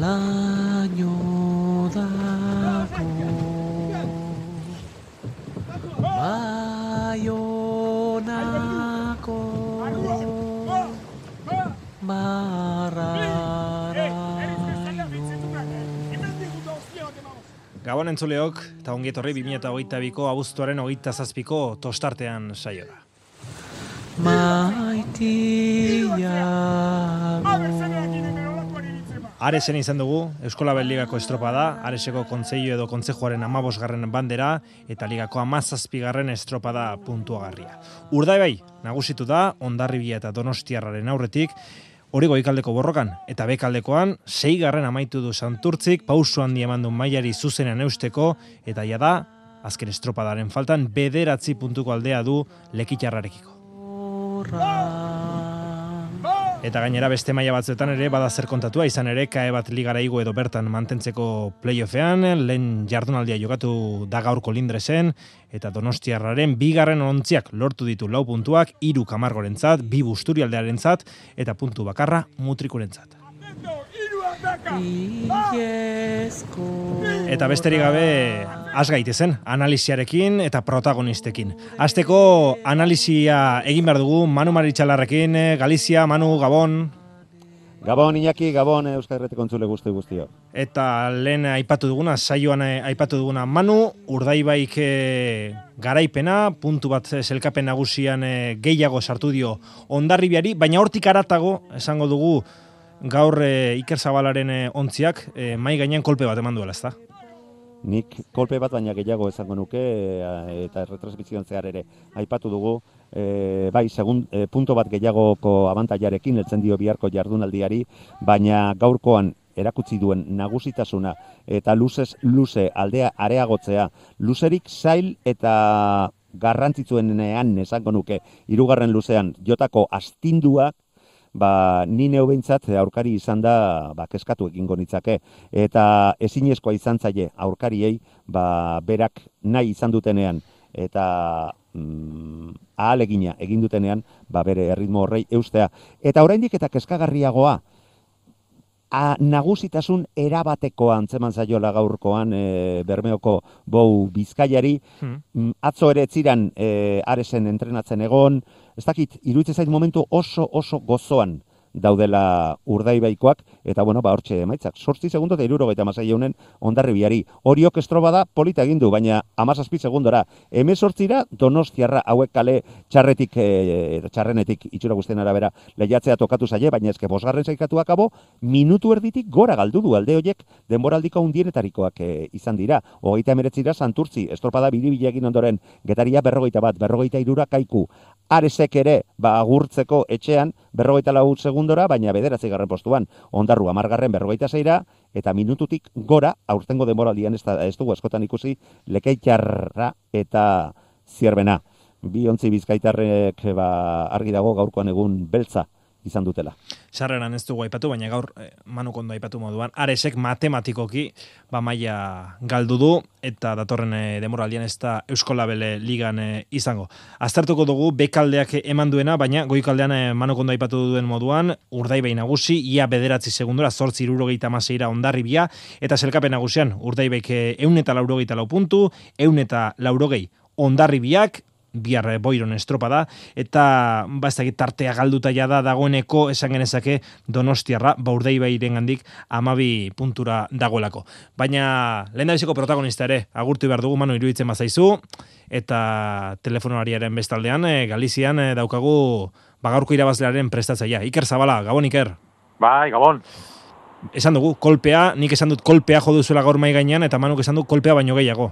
laino dago Baionako Gabon entzuleok, eta ongi etorri 2008ko abuztuaren hogeita zazpiko tostartean saiora. maitiago Aresen izan dugu, Eskola Ligako estropada, Areseko kontzeio edo kontzejoaren amabosgarren bandera, eta ligako amazazpigarren estropada puntuagarria. Urdai bai, nagusitu da, ondarribia eta donostiarraren aurretik, hori goikaldeko borrokan, eta bekaldekoan, seigarren amaitu du santurtzik, pausu handi eman du mailari zuzenean eusteko, eta jada, azken estropadaren faltan, bederatzi puntuko aldea du lekitxarrarekiko. Eta gainera beste maila batzuetan ere bada zer kontatua izan ere kae bat ligara igo edo bertan mantentzeko playoffean, lehen jardunaldia jokatu da gaurko lindresen, eta donostiarraren bigarren ontziak lortu ditu lau puntuak, hiru kamargorentzat, bi busturialdearentzat, eta puntu bakarra mutrikurentzat. Eta besterik gabe, az gaitezen, analiziarekin eta protagonistekin. Azteko analizia egin behar dugu Manu Maritxalarrekin, eh, Galizia, Manu, Gabon, Gabon Iñaki, Gabon Euskal Herrete kontzule guzti guztio. Eta lehen aipatu duguna, saioan eh, aipatu duguna Manu, urdaibaik eh, garaipena, puntu bat eh, selkapen nagusian eh, gehiago sartu dio ondarribiari, baina hortik aratago, esango dugu, gaur eh, Iker Zabalaren eh, ontziak, eh, mai gainean kolpe bat eman duela, ezta? Nik kolpe bat baina gehiago esango nuke e, eta retransmisioan zehar ere aipatu dugu e, bai segun, e, punto bat gehiagoko abantaiarekin heltzen dio biharko jardunaldiari, baina gaurkoan erakutsi duen nagusitasuna eta luzez luze aldea areagotzea, luzerik zail eta garrantzitsuenean esango nuke hirugarren luzean jotako astinduak ba, ni neu behintzat aurkari izan da ba, keskatu egingo nitzake. Eta ezinezkoa izan zaie aurkariei ba, berak nahi izan dutenean eta mm, ahalegina egin dutenean ba, bere erritmo horrei eustea. Eta oraindik eta keskagarriagoa, a, nagusitasun erabatekoa antzeman zaiola gaurkoan e, Bermeoko bou bizkaiari, Hmm. Mm, atzo ere etziran e, aresen entrenatzen egon, ez dakit, iruditzen zait momentu oso oso gozoan daudela urdaibaikoak, eta bueno, ba, hortxe emaitzak. Sortzi segundo eta irurogeita masai eunen ondarribiari. Horiok estroba da polita egin du, baina amazazpi segundora. Hemen sortzira, donostiarra hauek kale txarretik, e, txarrenetik itxura guztien arabera lehiatzea tokatu zaie, baina ezke bosgarren zaikatu akabo, minutu erditik gora galdu du alde horiek denboraldiko hundienetarikoak e, izan dira. Hogeita emeretzira santurtzi, estropada biribila egin ondoren, getaria berrogeita bat, berrogeita irura kaiku, aresek ere, ba, agurtzeko etxean, berrogeita lau segundora, baina bederatzi garren postuan, ondarru amargarren berrogeita zeira, eta minututik gora, aurtengo denboraldian ez, da, ez dugu askotan ikusi, lekeitarra eta zierbena. Bi ontzi bizkaitarrek ba, argi dago gaurkoan egun beltza izan dutela. Sarreran ez dugu aipatu, baina gaur eh, Manu kondo aipatu moduan, aresek matematikoki ba maila galdu du eta datorren eh, demoraldian ez da Euskolabele ligan eh, izango. Aztertuko dugu bekaldeak eman duena, baina goikaldean eh, Manu aipatu duen moduan, urdaibai nagusi, ia bederatzi segundora, zortzi irurogeita maseira ondarribia, eta selkapen nagusian, eh, eta laurogeita lau puntu, eun eta laurogei ondarribiak, bihar eh, boiron estropa da, eta ba ez dakit tartea galduta ja da dagoeneko esan genezake donostiarra baurdei bairen gandik amabi puntura dagoelako. Baina lehen protagonista ere, agurtu behar dugu manu iruditzen bazaizu, eta telefonariaren bestaldean, eh, Galizian eh, daukagu bagaurko irabazlearen prestatzaia. Iker Zabala, Gabon Iker. Bai, Gabon. Esan dugu, kolpea, nik esan dut kolpea jo duzuela gaur mai gainean, eta manuk esan du kolpea baino gehiago.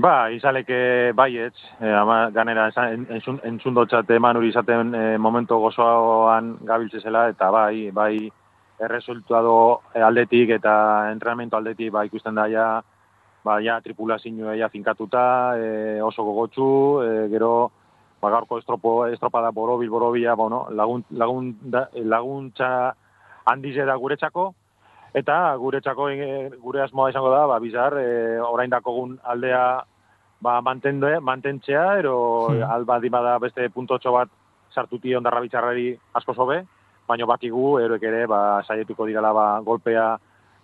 Ba, izaleke baietz, e, ama, ganera esan, entzun, entzun dotzat eman hori izaten e, momento gozoan gabiltzezela, eta bai, bai, erresultado eh, aldetik eta entrenamendu aldetik ba, ikusten da ja, ba, ja tripulazioa ja finkatuta, e, oso gogotsu, e, gero ba, gaurko estropo, estropada borobil, borobila, bueno, lagun, lagun, da, laguntza handize da guretzako, eta guretzako e, gure asmoa izango da, ba, bizar, e, orain dakogun aldea ba, mantende, mantentzea, ero Hmm. alba bada beste puntotxo bat sartuti ondarra bitxarrari asko sobe, baina bakigu eurek ere ba, saietuko dirala ba, golpea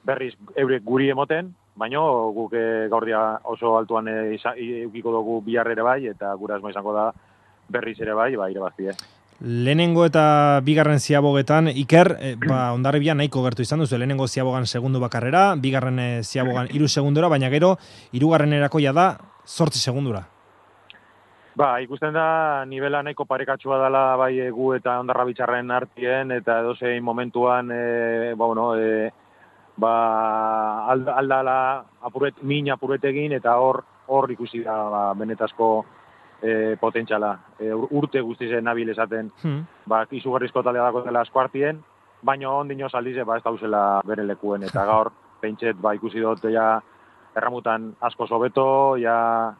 berriz eurek guri emoten, baina guk e, gaur dia oso altuan e, isa, i- eukiko dugu bihar ere bai, eta gure asmo izango da berriz ere bai, ba, irabaztie. Lehenengo eta bigarren ziabogetan, Iker, e, ba, ondarribia nahiko gertu izan duzu, lehenengo ziabogan segundu bakarrera, bigarren eh, ziabogan iru segundura, baina gero, irugarren erakoia da, sortzi segundura. Ba, ikusten da, nivela nahiko parekatsua dela bai e, gu eta ondarra bitxarren artien, eta edozein momentuan, e, ba, bueno, e, ba, ald, aldala apuret, min apuret egin, eta hor hor ikusi da ba, benetazko e, potentxala. E, ur- urte guztizen nabil esaten, Hmm. ba, izugarrizko talde dako dela asko artien, baina ondino saldize, ba, ez dauzela bere lekuen, eta gaur, pentset, ba, ikusi dut, ja, erramutan asko sobeto, ja,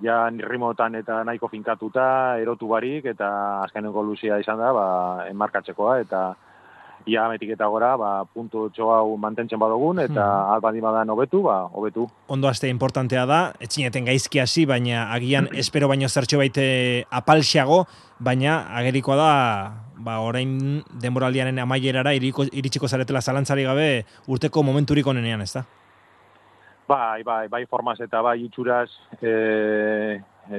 ja nirrimotan eta nahiko finkatuta, erotu barik, eta azkeneko luzia izan da, ba, enmarkatzekoa, eta ia metik eta gora, ba, puntu hau mantentzen badogun, eta Mhm. albandi badan hobetu, ba, hobetu. Ondo aste importantea da, etxineten gaizki hasi, baina agian espero baino zertxo baite apalxeago, baina agerikoa da, ba, orain denboraldiaren amaierara iriko, iritsiko zaretela zalantzari gabe urteko momenturik onenean, ez da? Bai, bai, bai formaz eta bai itxuraz e, e,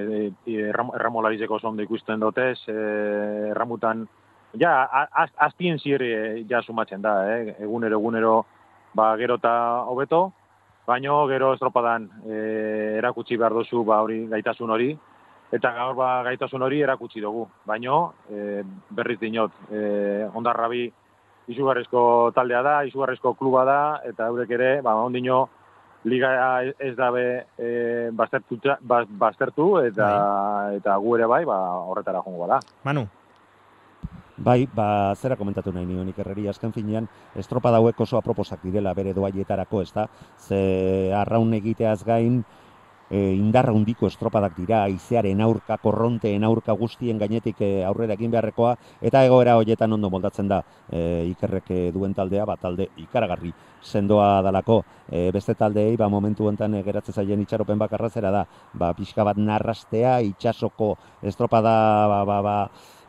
e, erram, erramolarizeko zondo ikusten dotez, e, erramutan, ja, az- aztien zire ja sumatzen da, eh? egunero, egunero, ba, gero eta hobeto, baino gero estropadan e, erakutsi behar dozu ba, hori gaitasun hori, eta gaur ba, gaitasun hori erakutsi dugu, baino e, berriz dinot, e, ondarrabi izugarrezko taldea da, izugarrezko kluba da, eta eurek ere, ba, ondino, liga ez dabe e, baztertu, ba, baztertu eta eta gu ere bai, ba, horretara jongo da. Manu, Bai, ba, zera komentatu nahi nion ikerreri, azken finean, estropa dauek oso aproposak direla bere doaietarako, ez da? Ze arraun egiteaz gain, e, indarra hundiko estropadak dira, aizearen aurka, korronteen aurka guztien gainetik e, aurrera egin beharrekoa, eta egoera hoietan ondo moldatzen da e, ikerrek e, duen taldea, ba, talde ikaragarri sendoa dalako, e, beste taldeei, ba, momentu honetan e, geratzen zaien itxaropen bakarra zera da, ba, pixka bat narrastea, itxasoko estropada, ba, ba, ba,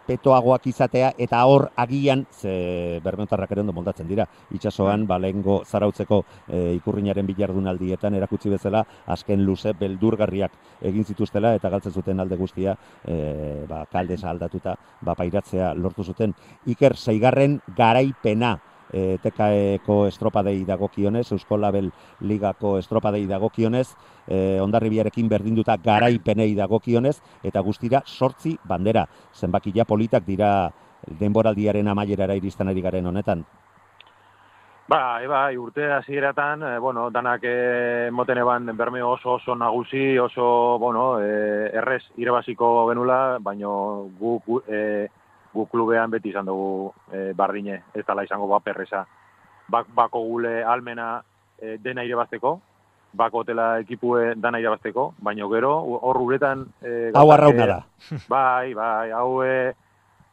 petoagoak izatea eta hor agian ze bermeotarrak ere ondo moldatzen dira. Itsasoan ba lehengo zarautzeko e, ikurrinaren bilardunaldietan erakutsi bezala azken luze beldurgarriak egin zituztela eta galtzen zuten alde guztia e, ba kaldesa aldatuta ba pairatzea lortu zuten. Iker seigarren garaipena e, TKeko estropadei dagokionez, Eusko Label Ligako estropadei dagokionez, e, ondarribiarekin berdinduta garaipenei dagokionez, eta guztira sortzi bandera. Zenbakia politak dira denboraldiaren amaierara iristen ari garen honetan. Ba, eba, urte hasieratan, e, bueno, danak e, moten eban bermeo oso oso nagusi, oso, bueno, e, errez irabaziko genula, baino gu, gu, e, gu klubean beti izan dugu e, bardine, ez dala izango baperreza. Bak, bako gule almena e, dena irabazteko, bako hotela ekipue dana irabazteko, baino gero, hor uretan... E, Hau arrauna da. Bai, bai, hau e,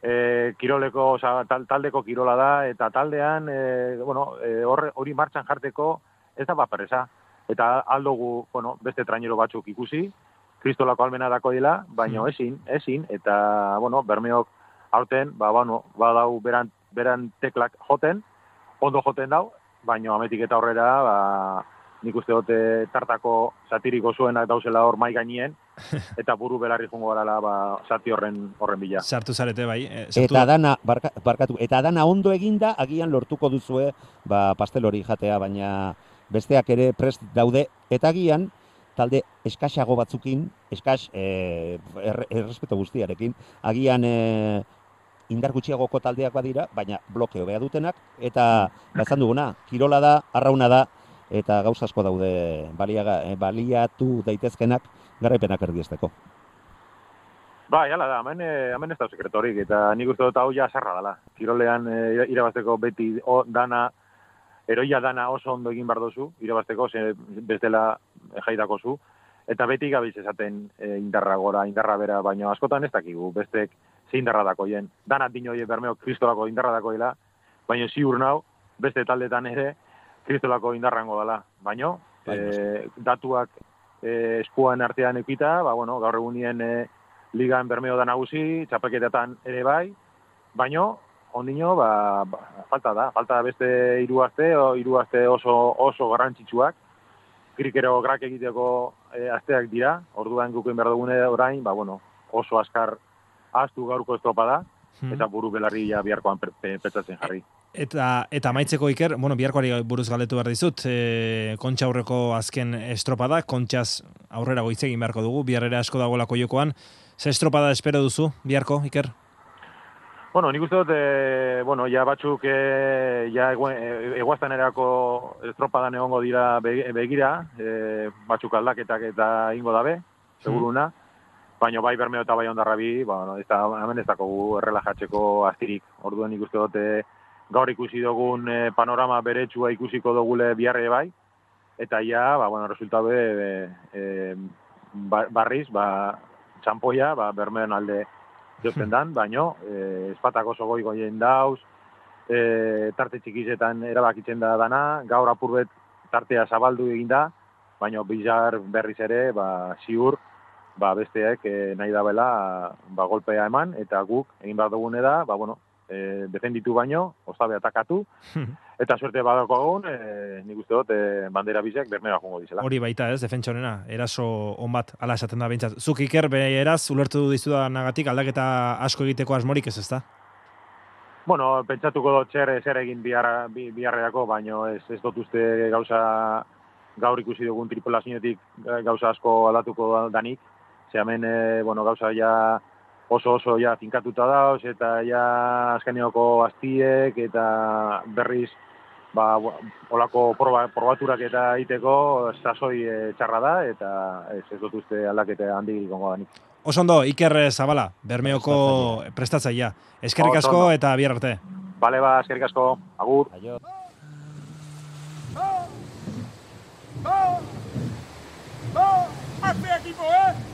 e, kiroleko, oza, tal, taldeko kirola da, eta taldean, e, bueno, e, hori martxan jarteko ez da baperreza. Eta aldogu, bueno, beste trainero batzuk ikusi, kristolako almena dako dela, baino Hmm. ezin, ezin, eta, bueno, bermeok aurten, ba, bueno, badau beran, beran teklak joten, ondo joten dau, baino ametik eta aurrera, ba, nik uste dute tartako satiriko zuenak dauzela hor mai gainien, eta buru belarri jungo garala ba, zati horren horren bila. sartu zarete bai. eh, sartu Eta dana, barka, barkatu, eta dana ondo eginda, agian lortuko duzue, ba, pastel hori jatea, baina besteak ere prest daude, eta agian, talde eskaxago batzukin, eskas, e, er, errespeto guztiarekin, agian e, indar gutxiagoko taldeak badira, baina blokeo beha dutenak, eta bazan duguna, kirola da, arrauna da, eta gauza asko daude baliaga, e, baliatu daitezkenak garaipenak erdiesteko. Ba, jala da, hemen, eh, hemen ez da sekretorik, eta nik uste dut hau ja sarra dela. Kirolean eh, irabazteko beti o, dana eroia dana oso ondo egin behar dozu, irabazteko, ze bestela jaidako zu, eta beti gabiz esaten e, indarra gora, indarra bera, baina askotan ez dakigu, bestek ze indarra dakoien. Danat dino hie bermeo kristolako indarra dakoela, baina ziur nau, beste taldetan ere, kristolako indarrango dela. Baina, e, datuak e, eskuan artean ekita, ba, bueno, gaur egunien e, ligan bermeo da nagusi, txapelketetan ere bai, baino, ondino, ba, ba, falta da, falta beste hiru aste, o hiru aste oso, oso garrantzitsuak, krikero grak egiteko e, asteak dira, orduan guken behar dugune orain, ba, bueno, oso askar astu gaurko estropa da, Hmm. eta buru belarri ja biharkoan pe- pe- petzatzen jarri. Eta, eta maitzeko iker, bueno, biharkoari buruz galdetu behar dizut, e, kontxa aurreko azken estropada, kontxaz aurrera goitz egin beharko dugu, biharrera asko dagoelako jokoan. Ze estropada espero duzu, biharko, iker? Bueno, nik uste dut, e, bueno, ja batzuk e, ja egua- e, eguaztan erako estropadan egongo dira be- begira, e, batzuk aldaketak eta ingo dabe, seguruna, baina bai bermeo eta bai ondarra bi, ba, no, ez da, hemen ez dakogu errelajatzeko astirik. Orduan nik uste dut, e, gaur ikusi dugun e, panorama beretsua ikusiko dugule biharre bai, eta ja, ba, bueno, resulta be, e, e, ba- barriz, ba, txampoia, ba, bermeon alde jotzen dan, baino, e, espatak oso goi goien dauz, e, tarte txikizetan erabakitzen da dana, gaur apurbet tartea zabaldu egin da, baino bizar berriz ere, ba, ziur, ba, besteek e, nahi dabela ba, golpea eman, eta guk egin behar dugune da, ba, bueno, e, defenditu baino, ostabe atakatu, eta suerte badako agun, e, nik uste dut, e, bandera bizek bermera jongo dizela. Hori baita ez, defentsorena, eraso on bat, ala esaten da behintzat. Zuk iker, beraz, ulertu dizu da nagatik, aldaketa asko egiteko asmorik ez ez da? Bueno, pentsatuko dut zer, zer egin bihar, bi, biharreako, baino ez, ez dut uste gauza gaur ikusi dugun tripulazioetik eh, gauza asko aldatuko danik. Ze hemen, e, bueno, gauza ja oso oso ja finkatuta dauz, eta ja azkeneoko astiek, eta berriz, ba, olako proba, probaturak eta iteko sasoi e, txarra da, eta ez, ez dut uste aldaketa handi gongo danik. Oso ondo, Iker Zabala, Bermeoko prestatzaia. Eskerrik asko eta bihar arte. Bale, ba, eskerrik asko, agur. Aio. ¡Oh! ¡Oh! ¡Hace equipo, eh!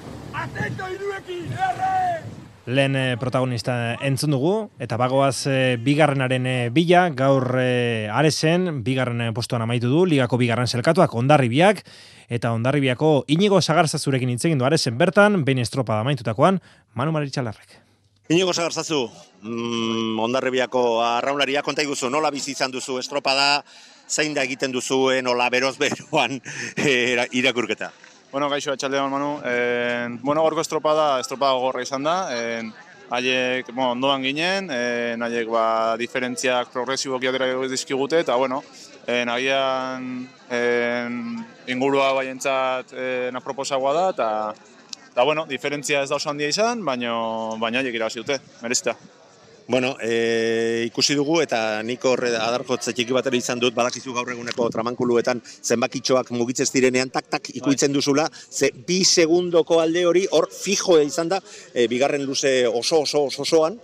¡Atento iruekin! ¡Erre! Lehen eh, protagonista entzun dugu, eta bagoaz eh, bigarrenaren eh, bila, gaur eh, aresen, bigarren postuan amaitu du, ligako bigarren selkatuak, ondarribiak, eta ondarribiako inigo sagarzazurekin hitz egin du aresen bertan, behin estropada amaitutakoan, Manu Maritxalarrek. Inigo Sagarzazu, mm, ondarribiako arraunlaria konta iguzu, nola bizi izan duzu estropada, zein da egiten duzu, nola beroz beroan eh, irakurketa. Bueno, gaixo etxaldeon, Manu. Eh, bueno, gorko estropada, estropada gogorra izan da. Eh, haiek, bueno, ondoan ginen, eh, haiek ba, diferentziak progresiboki atera dizkigute, eta bueno, eh, agian eh, ingurua baientzat eh, naproposagoa da, eta eta bueno, diferentzia ez da oso handia izan, baina baina haiek irabazi dute, merezita. Bueno, e, ikusi dugu eta nik horre adarkotze txiki batera izan dut badakizu gaur eguneko tramankuluetan zenbakitxoak mugitzez direnean tak-tak ikuitzen duzula, ze bi segundoko alde hori hor fijo izan da, e, bigarren luze oso oso oso osoan,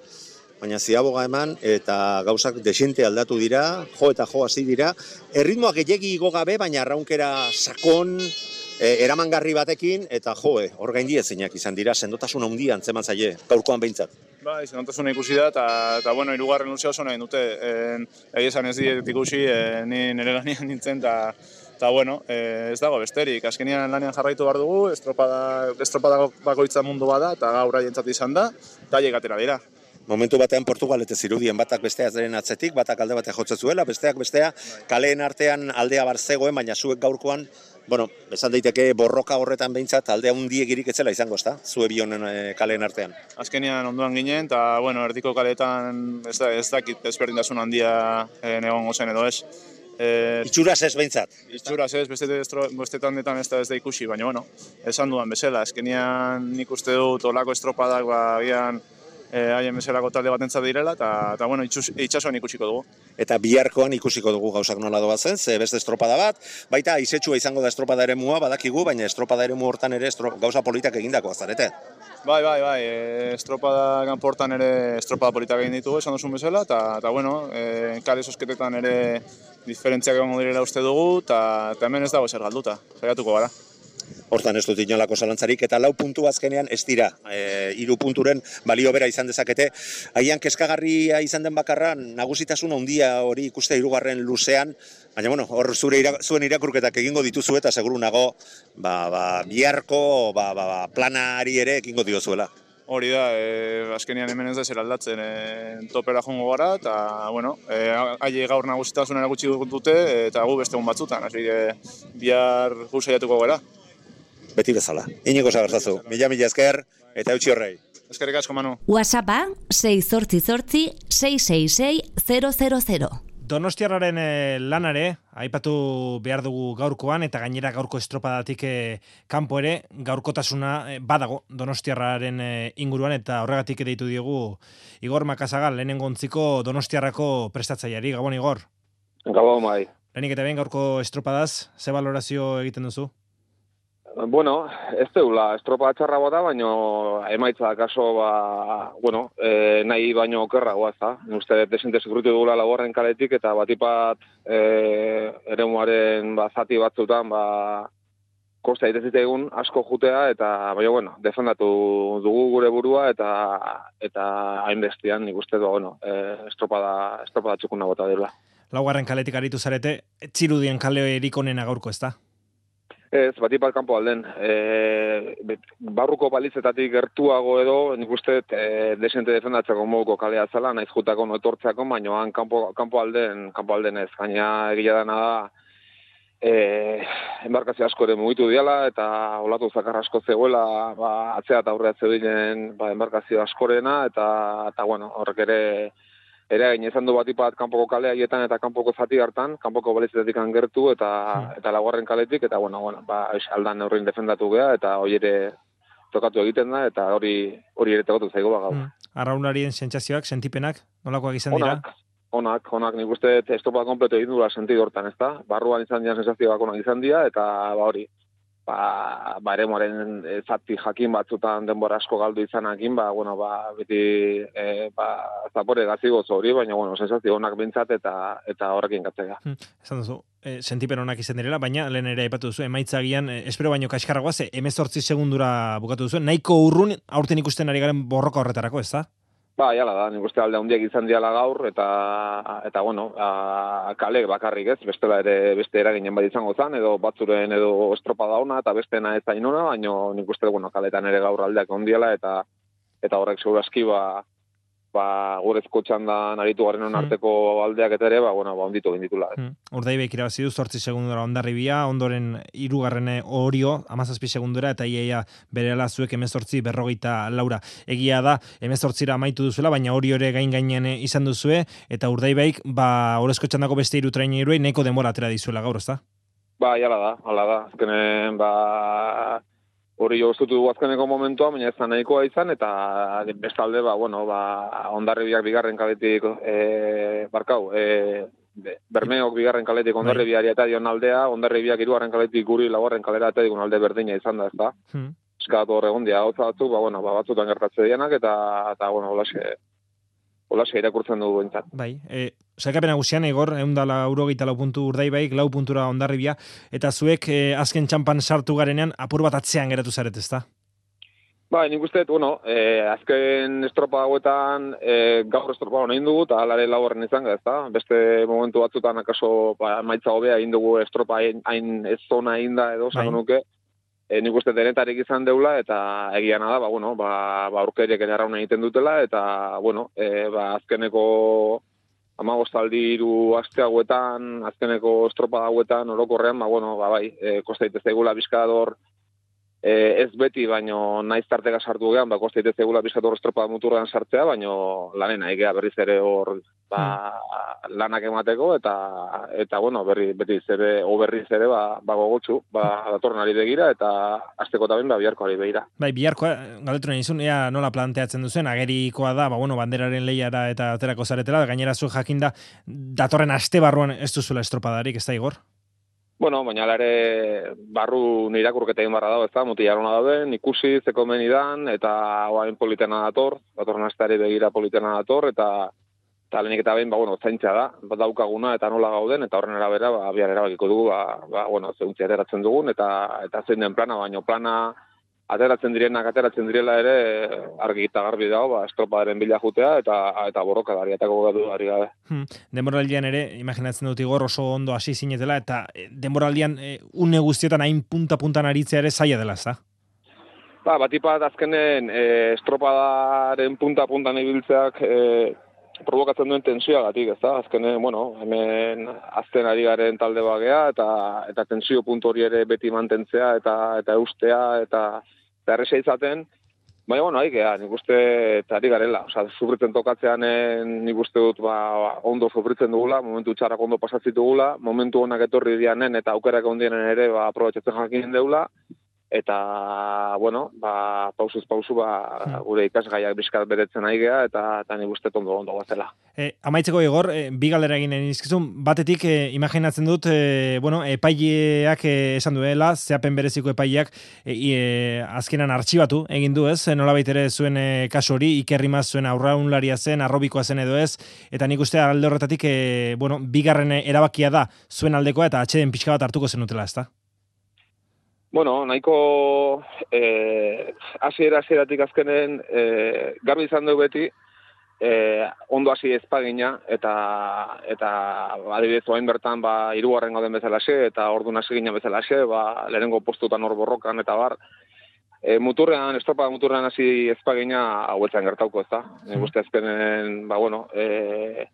baina ziaboga eman eta gauzak desente aldatu dira, jo eta jo hasi dira, erritmoak gehiegi igo gabe, baina arraunkera sakon, e, eramangarri batekin, eta jo, hor gaindi ezinak izan dira, sendotasun handia antzeman zaie, gaurkoan behintzat. Bai, zenontasuna ikusi da, eta, bueno, irugarren luzea oso nahi dute. En, egia esan ez diet ikusi, e, ni nire lanian nintzen, eta eta bueno, e, ez dago besterik. Azkenian lanean jarraitu behar dugu, estropada, estropada bakoitza mundu bada, eta gaur haientzat izan da, eta atera dira. Momentu batean Portugalete zirudien batak bestearen atzetik, batak alde batek jotze zuela, besteak bestea kaleen artean aldea bar zegoen, baina zuek gaurkoan, bueno, esan daiteke borroka horretan behintzat aldea hundiegirik etzela izango, ezta? Zue bi honen eh, kaleen artean. Azkenian onduan ginen, eta bueno, erdiko kaletan ez, da, ez dakit ezberdintasun handia e, egongo zen edo ez. E, Itxuraz ez behintzat. Itxuraz ez, beste, estro- beste tandetan ez da ez da ikusi, baina bueno, esan dudan bezala, azkenian nik uste dut olako estropadak ba, agian eh, haien bezalako talde batentzat direla, eta, eta bueno, itxus, itxasuan ikusiko dugu. Eta biharkoan ikusiko dugu gauzak nola doazen, ze beste estropada bat, baita izetxua izango da estropada ere mua, badakigu, baina estropada ere hortan ere estro, gauza politak egindakoa zarete. Bai, bai, bai, e, estropada kanportan ere estropada politak egin ditugu, esan duzun bezala, eta, bueno, e, kale sosketetan ere diferentziak egongo direla uste dugu, eta, eta hemen ez dago zer galduta, saiatuko gara. Hortan ez dut inolako zalantzarik, eta lau puntu azkenean ez dira. E, iru punturen balio bera izan dezakete. Haian keskagarria izan den bakarra, nagusitasun handia hori ikuste hirugarren luzean, baina bueno, hor zure ira, zuen irakurketak egingo dituzu eta seguru nago ba, ba, biharko ba, ba, ba, planari ere egingo diozuela. Hori da, e, azkenian hemen ez da zer aldatzen e, topera jongo gara, eta, bueno, e, aile gaur nagusitasunera gutxi dute, eta gu beste egun batzutan, hasi bihar gu saiatuko gara. Beti bezala. Inigo zabertzazu, mila mila esker, eta eutxi horrei. Eskerrik asko, Manu. WhatsAppa 688 666 000. Donostiarraren eh, lanare, aipatu behar dugu gaurkoan, eta gainera gaurko estropadatik eh, kanpo ere, gaurkotasuna eh, badago Donostiarraren inguruan, eta horregatik deitu diogu Igor Makazagal, lehenengo ontziko Donostiarrako prestatzaileari. Gabon, Igor? Gabon, bai. Lehenik eta ben gaurko estropadaz, ze valorazio egiten duzu? Bueno, ez deula, estropa txarra bada, baino emaitza kaso, ba, bueno, e, nahi baino okerra guaza. Uste, desente sekrutu dugula laborren kaletik, eta batipat e, ere muaren ba, zati batzutan, ba, kosta egiten egun asko jutea, eta, baina, bueno, defendatu dugu gure burua, eta eta hainbestian, nik uste du, bueno, e, estropa da, estropa da txukuna bota dela. Laugarren kaletik aritu zarete, txirudien kale erikonena gaurko ez da? Ez, bat kanpo alden. E, barruko balitzetatik gertuago edo, nik uste, e, desente defendatzeko moduko kalea zela, naiz jutako no etortzeako, baino han kanpo, kanpo alden, kanpo alden ez. Gaina egia dena da, e, embarkazio asko ere mugitu diala, eta olatu zakar asko zegoela, ba, atzea eta aurrea zeudinen, ba, embarkazio askorena, eta, eta bueno, horrek ere, egin izan du batipat kanpoko kale haietan eta kanpoko zati hartan, kanpoko baliztetik gertu eta hmm. eta laguarren kaletik, eta bueno, bueno, ba, aldan neurrin defendatu gea, eta hori ere tokatu egiten da, eta hori hori ere tokatu zaigo bagau. Hmm. Arraunarien sentsazioak, sentipenak, nolakoak izan dira? Onak, onak, onak, nik uste estopa kompleto egin dura sentidu hortan, ez da? Barruan izan dira sensazioak onak izan dira, eta ba hori, ba, ba ere moren e, zati jakin batzutan denbora asko galdu izanakin, ba, bueno, ba, beti e, ba, zapore gazigo hori, baina, bueno, sensazio onak bintzat eta eta horrekin gatzega. Hmm, esan duzu, e, sentipen onak izan direla, baina lehen ere aipatu duzu, emaitzagian, e, espero baino kaskarragoa, ze emezortzi segundura bukatu duzu, nahiko urrun aurten ikusten ari garen borroka horretarako, ez da? Ba, jala da, nik uste alde handiak izan diala gaur, eta, eta bueno, a, kale bakarrik ez, bestela ere beste eraginen bat izango zan, edo batzuren edo estropa dauna, eta bestena ez da inona, baina nik uste, bueno, kaletan ere gaur aldeak ondiala, eta eta horrek segurazki ba, ba, gurezko txandan aritu garen hmm. arteko aldeak eta ere, ba, bueno, ba, onditu ginditula. Hmm. Urdai behik irabazi du, sortzi segundura ondarribia, ondoren irugarrene orio, amazazpi segundura, eta iaia bere zuek emezortzi berrogeita laura. Egia da, emezortzira amaitu duzuela, baina hori ere gain gainean izan duzue, eta urdai behik, ba, horrezko txandako beste iru train iruei, neko demora atera dizuela gaur, ezta? Ba, jala da, hala da. Azkenen, ba, hori jo ustutu du azkeneko momentua, baina ez da nahikoa izan, eta bestalde, ba, bueno, ba, ondarribiak bigarren kaletik e, barkau, e, bermeok bigarren kaletik bai. ondarribiari eta dion aldea, ondarribiak irugarren kaletik guri lagarren kalera eta digun alde berdina izan da, ez da. Hmm. Eskatu horregun dia, hau batzuk, ba, bueno, ba, batzutan gertatze dianak, eta, eta bueno, hola hola irakurtzen dugu bintzat. Bai, e, Zaikapen agusian, Igor, egun da laurogeita lau puntu urdai baik, lau puntura ondarribia, eta zuek e, azken txampan sartu garenean, apur bat atzean geratu zaret, ezta? Ba, nik uste, bueno, e, azken estropa hauetan, e, gaur estropa hona dugu, eta alare lau horren izan, ezta? Beste momentu batzutan, akaso, ba, maitza hobea indugu estropa hain ez zona inda edo, bai. nuke, e, nik uste denetarik izan deula, eta egia da, ba, bueno, ba, ba urkeriek egiten dutela, eta, bueno, e, ba, azkeneko amagostaldi iru aste hauetan, azkeneko estropa hauetan, orokorrean, ba, bueno, ba, bai, e, kostaitez egula bizkador, e, ez beti, baino naiz tarteka sartu gean, ba, kostaitez egula bizkador estropa muturrean sartzea, baino lanena, egea berriz ere hor ba, hmm. lanak emateko eta eta bueno, berri beti zere o berri zere ba ba gogotsu, ba datornari begira eta asteko taben ba biharko ari begira. Bai, biharko galdetu nahi ea nola planteatzen duzen, agerikoa da, ba bueno, banderaren leiara eta aterako zaretela, gainera zu jakinda datorren aste barruan ez duzula estropadarik, ez da igor? Bueno, baina ere barru irakurketa egin barra dago, ez da, mutilarona dauden, ikusi, zeko menidan, eta oain politena dator, datorren asteari begira politena dator, eta lehenik eta behin, ba, bueno, zaintza da, bat daukaguna eta nola gauden, eta horren arabera, ba, bihar erabakiko dugu, ba, ba bueno, zeuntzi ateratzen dugun, eta eta zein den plana, baino plana ateratzen direnak ateratzen direla ere argi eta garbi dago, ba, estropadaren bila jutea eta eta borroka dari eta gogatu ari gabe. Hmm. Denboraldian ere, imaginatzen dut igor oso ondo hasi zinetela, eta eh, denboraldian e, une guztietan hain punta-puntan aritzea ere zaila dela, ez da? Ba, batipat azkenen e, estropadaren punta-puntan ibiltzeak e, provokatzen duen tensioagatik, ez da? Azkenen, bueno, hemen azten ari garen talde bagea eta eta tensio puntu hori ere beti mantentzea eta eta eustea eta eta erresa izaten, baina, bueno, haik nik uste eta ari garela, oza, sufritzen tokatzean nik uste dut ba, ondo sufritzen dugula, momentu txarrak ondo pasatzen dugula, momentu honak etorri dianen eta aukerak ondienen ere ba, aprobetsatzen jakin deula, eta bueno, ba pausuz pausu ba hmm. gure ikasgaiak bizkat beretzen aigea eta eta ni guste ondo ondo gazela. Eh, amaitzeko igor, e, bi galdera egin dizkizun, batetik e, imaginatzen dut, e, bueno, epaileak e, esan duela, zeapen bereziko epaileak e, e, azkenan artxibatu egin du, ez? Nolabait ere zuen e, kasu hori ikerrimaz zuen aurraunlaria zen, arrobikoa zen edo ez, eta nik uste alde horretatik e, bueno, bigarren erabakia da zuen aldekoa eta atxeden pixka bat hartuko zenutela, ezta? Bueno, nahiko eh hasiera hasieratik azkenen eh garbi izan du beti eh ondo hasi ezpagina eta eta adibidez orain bertan ba hirugarren gauden bezalaxe eta ordun hasi gina bezalaxe, ba lehenengo postutan hor borrokan eta bar E, muturrean, estropa muturrean hasi ezpagina hauetzen gertauko, ez da? Mm. Guzti azkenen, ba, bueno, e,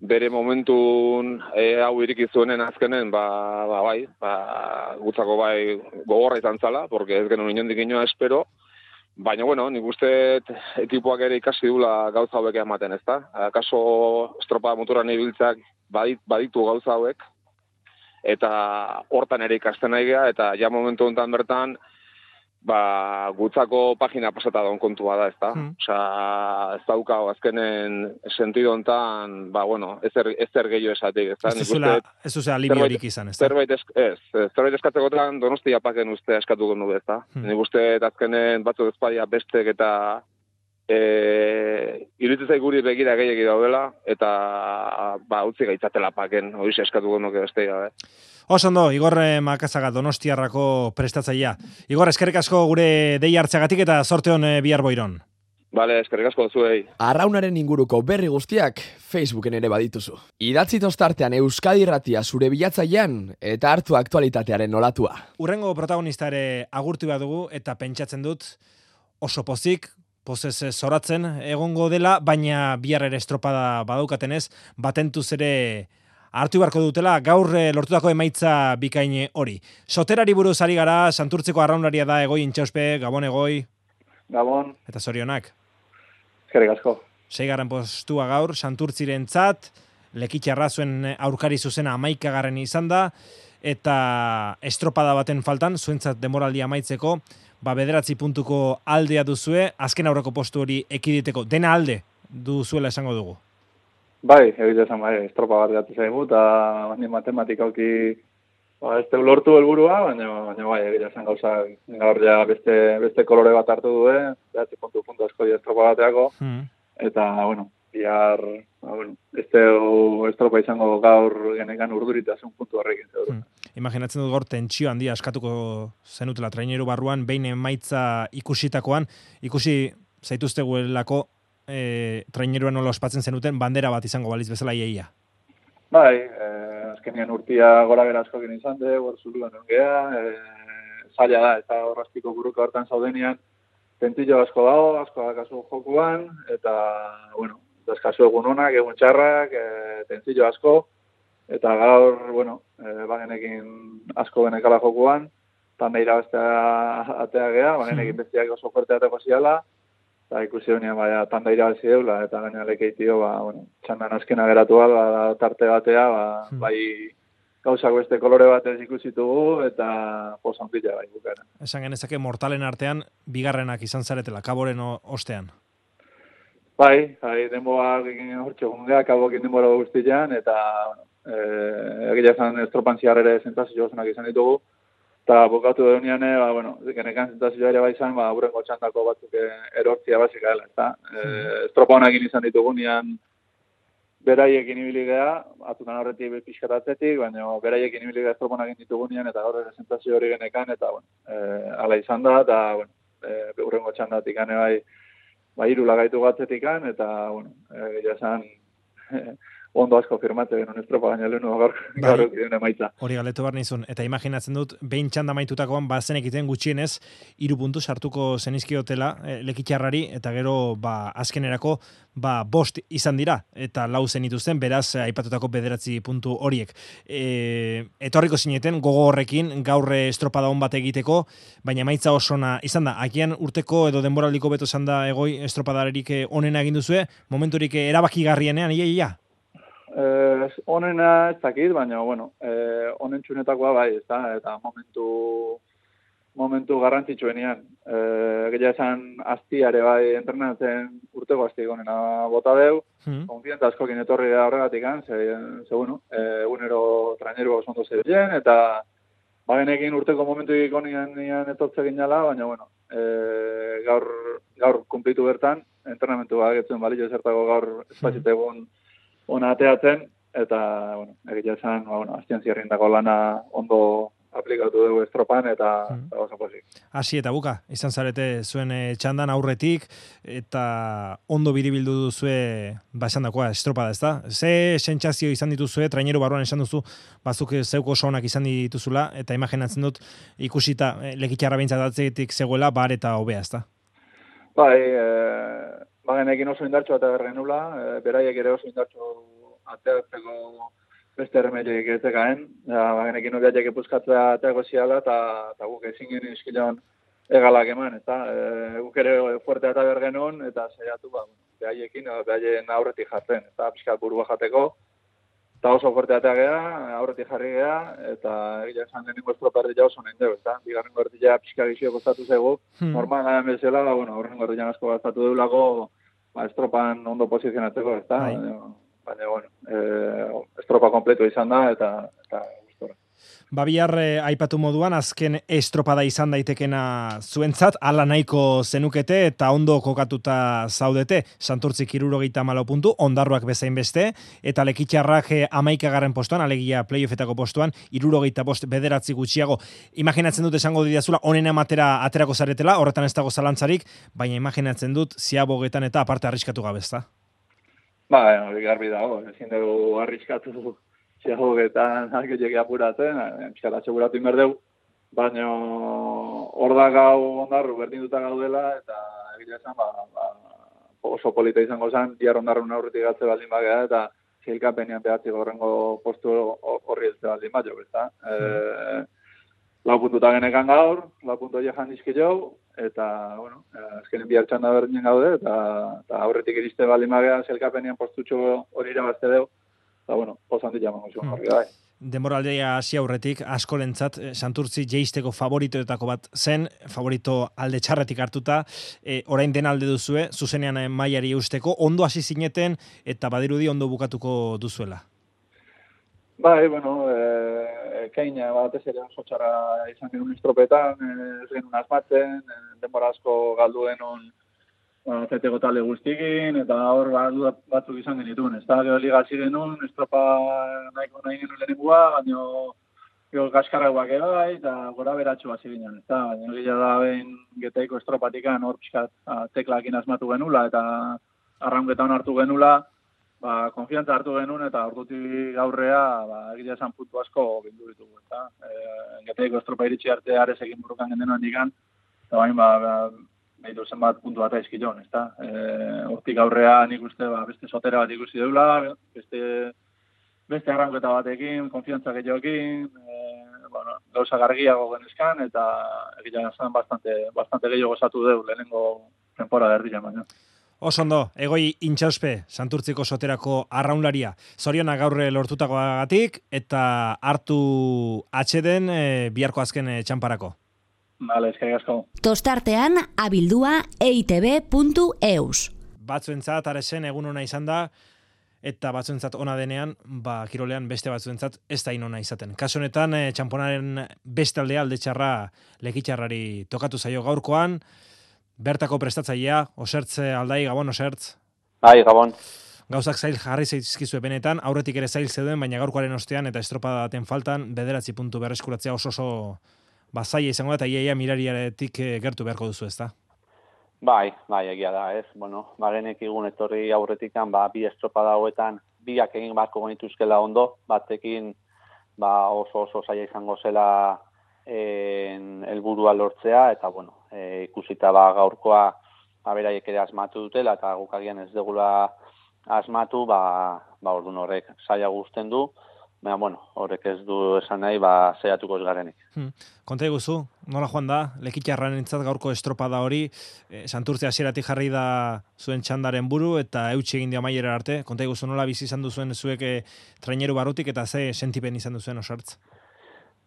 bere momentun e, hau iriki zuenen azkenen, ba, ba, bai, ba, gutzako bai gogorra izan zala, porque ez genuen inondik inoa espero, baina, bueno, nik uste ekipoak ere ikasi dula gauza hauek ematen, ez da? Kaso estropa motoran ibiltzak badit, baditu gauza hauek, eta hortan ere ikasten nahi eta ja momentu honetan bertan, ba, gutzako pagina pasata daun kontua da, ez da? Hmm. Osa, ez dauka, azkenen sentido hontan, ba, bueno, ez er, ez er gehiago esatik, ez da? Ez zuzela, ez zuzela alibiorik izan, ez da? Zerbait, ez, ez, zerbait eskatzekotan donosti apaken uste eskatuko nuke, ez da? Hmm. Nik uste, azkenen batzuk ezpadia bestek eta e, iruditzen zai guri begira gehiagi daudela, eta ba, utzi gaitzatela paken, hori eskatuko nuke beste, gabe. Osondo, Igor eh, Makazaga Donostiarrako prestatzaia. Igor, eskerrik asko gure dei hartzagatik eta sorte hon eh, bihar boiron. Bale, eskerrik asko zuei. Arraunaren inguruko berri guztiak Facebooken ere badituzu. Idatzi tostartean Euskadi Ratia zure bilatzaian eta hartu aktualitatearen nolatua. Urrengo protagonista ere agurtu dugu eta pentsatzen dut oso pozik, pozez zoratzen egongo dela, baina bihar ere estropada badaukatenez, batentuz ere hartu beharko dutela gaur e, lortutako emaitza bikaine hori. Soterari buruz ari gara, santurtzeko arraunaria da egoi intxauspe, gabon egoi. Gabon. Eta zorionak. Eskerrik asko. Seigaren postua gaur, santurtziren tzat, lekitxarra zuen aurkari zuzena amaikagarren izan da, eta estropada baten faltan, zuentzat demoraldi amaitzeko, ba bederatzi puntuko aldea duzue, azken aurreko postu hori ekiditeko, dena alde duzuela esango dugu. Bai, egitea esan bai, estropa bat gatu zaigu, eta baina matematikauki ba, ez lortu helburua, baina, baina bai, egitea esan gauza gaur ja beste, beste kolore bat hartu du, behatzi puntu puntu asko dira estropa bateako, hmm. eta, bueno, bihar, ba, bueno, ez estropa izango gaur genekan urduritasun puntu horrekin. Hmm. Imaginatzen dut gaur tentsio handia askatuko zenutela traineru barruan, behin emaitza ikusitakoan, ikusi zaituzteguelako e, traineruan nola ospatzen zenuten bandera bat izango baliz bezala ieia. Bai, eh, azkenian urtia gora bera asko gini izan de, hor zuluan ongea, eh, zaila da, eta horrazpiko buruka hortan zaudenian, tentillo asko dago, asko da kasu jokuan, eta, bueno, dazkazu egun honak, egun txarrak, eh, tentillo asko, eta gaur, bueno, eh, bagenekin asko benekala jokuan, eta meira bestea atea geha, bagenekin bestiak oso fuerte ateko ziala, eta ikusi honean baina tanda irabazi deula, eta gaina lekeitio, ba, bueno, txandan azkena geratu ba, tarte batea, ba, hmm. bai gauzak beste kolore batez ikusitugu, eta posan pila bai bukara. Esan genezake mortalen artean, bigarrenak izan zaretela, kaboren ostean. Bai, bai, denboa hortxe gungea, kabokin denbora guztian, eta, bueno, e, egia esan estropan ziar ere zentazio izan ditugu, eta bukatu deunean, e, ba, bueno, genekan zentazioa ere bai izan, ba, buren gotxandako batzuk e, erortzia basika dela, eta e, estropa honak izan ditugu nian beraiekin ibili geha, atutan horretik pixkatatzetik, baina beraiekin ibili geha estropa honak ditugu nian, eta gaur zentazio hori genekan, eta, bueno, e, ala izan da, eta, bueno, e, buren gotxandatik ane bai, ba, iru lagaitu gatzetikan, eta, bueno, e, egia esan, ondo asko firmate genuen estropa baina lehenu gaur, Bai. gaur emaitza. Hori galetu behar nizun. Eta imaginatzen dut, behin txanda maitutakoan, bazen egiten gutxienez, iru puntu sartuko zenizkiotela e, lekitxarrari, eta gero, ba, azkenerako, ba, bost izan dira, eta lau zenituzten, beraz, eh, aipatutako bederatzi puntu horiek. E, etorriko zineten, gogo horrekin, gaur eh, estropada hon bat egiteko, baina emaitza osona izan da, agian urteko edo denboraldiko beto izan da egoi estropadarerik eh, onena egin duzue, momenturik eh, erabakigarrienean, ia, ia, Eh, onena ez dakit, baina, bueno, eh, onen txunetakoa bai, ez da, eta momentu momentu garrantzitsuenean. Eh, Gila esan aztiare bai entrenatzen urteko azti onena bota deu, Hmm. konfiantza askokin etorri da horregatik an, ze, ze bueno, eh, egunero traineru oso ondo zebilen, eta bagenekin urteko momentu ikonian nian etortze ginala, baina, bueno, eh, gaur, gaur kumplitu bertan, entrenamentu bagetzen balio zertako gaur espazite egun ona ateatzen, eta, bueno, egitea esan, ba, bueno, aztien zierrindako lana ondo aplikatu dugu estropan, eta, eta oso pozik. Hasi eta buka, izan zarete zuen eh, txandan aurretik, eta ondo biribildu duzue, ba esan dakoa, estropada, ez da? Ze sentsazio izan dituzue, traineru barruan esan duzu, bazuk zeuko oso onak izan dituzula, eta imaginatzen dut, ikusita, eh, lekitxarra bintzat atzetik zegoela, bar eta hobea, ez? Bai, e, bagenekin oso indartxo eta berrenula, e, beraiek ere oso indartxo ateatzeko beste erremedioik ez dekaen, ja, bagenekin obiatek epuzkatzea ateako ziala, eta, guk ezin genuen izkilon egalak eman, eta e, guk ere fuerte eta bergenun, eta saiatu ba, behaiekin, behaien aurretik jartzen, eta pixka burua jateko, eta oso fuerte atea gea, aurretik jarri gea, eta egia esan lehenengo estroperdia oso nahi dugu, eta bigarren gordila pixka gizio kostatu zego, Hmm. normal garen bezala, ba, bueno, aurren gordilan asko gastatu deulako, ba, estropan ondo posizionatzeko, ez da? Bai. Baina, bueno, eh, estropa kompletu izan da, eta, eta Ba, bihar eh, aipatu moduan, azken estropada izan daitekena zuentzat, ala nahiko zenukete eta ondo kokatuta zaudete, santurtzik irurogeita malo puntu, ondarruak bezain beste, eta lekitxarrak eh, amaikagarren postuan, alegia playoffetako postuan, irurogeita bost bederatzi gutxiago. Imaginatzen dut esango didazula, onen amatera aterako zaretela, horretan ez dago zalantzarik, baina imaginatzen dut ziabogetan eta aparte arriskatu gabezta. Ba, garbi dago, ezin dugu arriskatu ziagogetan argetiek apuratzen, pixkala seguratu inberdeu, baina hor da gau ondarru berdinduta gaudela, eta egia esan, ba, ba, oso polita izango zen, bihar ondarrun aurretik gatze baldin bagea, eta zilkapenean behatzi gorrengo postu horri ez baldin bat jo, ezta? E, lau puntuta genekan gaur, lau puntu jehan dizkio, eta, bueno, azkenen bihar txanda berdinen gaude, eta, eta aurretik iriste baldin bagea zelkapenean postutxo hori irabazte deu, eta, bueno, posan dit jamango zuen horri bai. Demoraldea hasi aurretik askolentzat eh, Santurtzi jeisteko favoritoetako bat zen, favorito alde txarretik hartuta, e, orain den alde duzue, zuzenean eh, mailari eusteko, ondo hasi zineten eta badirudi ondo bukatuko duzuela. Bai, bueno, e, keina batez ere oso txarra izan genuen estropetan, ez genuen asmatzen, denbora asko galdu genuen ba, zeteko talde guztikin, eta hor batzuk izan genituen, ez da, gero liga genuen, estropa nahiko nahi genuen lehenengua, baina gero kaskarrak bak bai, eta gora beratxu hasi ginen, ez da, baina gila da behin getaiko estropatikan hor pixkat a, teklakin asmatu genula, eta arraungetan hartu genula, ba, konfiantza hartu genuen eta ordutik gaurrea ba, egia esan puntu asko bildu ditugu. Eta, e, Getaiko estropa iritsi arte arez egin burukan gendenuan digan, eta bain, ba, ba, behitu zenbat puntu bat aizkilon, ezta? E, hortik aurrea nik uste ba, beste sotera bat ikusi deula, beste, beste arranketa batekin, konfiantza gehiagokin, e, bueno, gauza gargiago genezkan, eta egia esan bastante, bastante gehiago gozatu deu lehenengo temporada erdian baina. Oso ondo, egoi intxauspe, Santurtziko soterako arraunlaria. Zoriona gaur lortutakoagatik eta hartu atxeden e, biharko azken e, txamparako. Vale, eskerrik asko. Tostartean abildua eitb.eus. Batzuentzat aresen egun ona izan da, eta batzuentzat ona denean, ba, kirolean beste batzuentzat ez da inona izaten. Kasu honetan, e, txamponaren beste aldea alde txarra lekitxarrari tokatu zaio gaurkoan, bertako prestatzailea, osertze aldai, gabon, osertz? Bai, gabon. Gauzak zail jarri zaizkizu benetan, aurretik ere zail zeuden, baina gaurkoaren ostean eta estropada daten faltan, bederatzi puntu berreskuratzea oso oso bazaia izango da, eta iaia mirariaretik eh, gertu beharko duzu ez da? Bai, bai, egia da, ez. Bueno, bagenek igun etorri aurretikan, ba, bi estropada hauetan, biak egin barko genituzkela ondo, batekin ba, oso oso zaila izango zela en, elburua lortzea, eta bueno, e, ikusita ba, gaurkoa ba, beraiek ere asmatu dutela, eta gukagian ez degula asmatu, ba, ba orduan horrek zaila guzten du, Baina, bueno, horrek ez du esan nahi, ba, zeiatuko ez garenik. Hmm. Konta eguzu, nola joan da, lekitxarran entzat gaurko estropada hori, e, santurtzea hasieratik jarri da zuen txandaren buru, eta eutxe egin dio maiera arte. Konta eguzu, nola bizi izan duzuen zuek e, traineru barutik, eta ze sentipen izan duzuen osartz?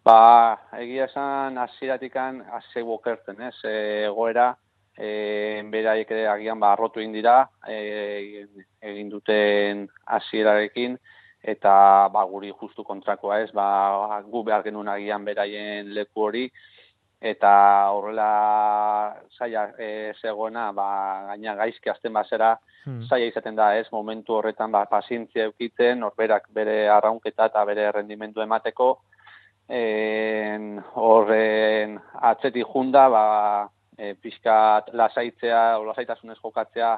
Ba, egia esan hasieratik hasi bokerten, ez, e, egoera, e, beraiek ere agian ba, arrotu egin dira, e, egin duten hasierarekin, eta ba, guri justu kontrakoa ez, ba, gu behar genuen agian beraien leku hori, eta horrela saia e, zegoena, ba, gaina gaizki azten bazera, hmm. saia izaten da ez, momentu horretan ba, pazientzia eukitzen, horberak bere arraunketa eta bere rendimendu emateko, en, horren atzetik junda, ba, e, pixkat lasaitzea, o lasaitasunez jokatzea,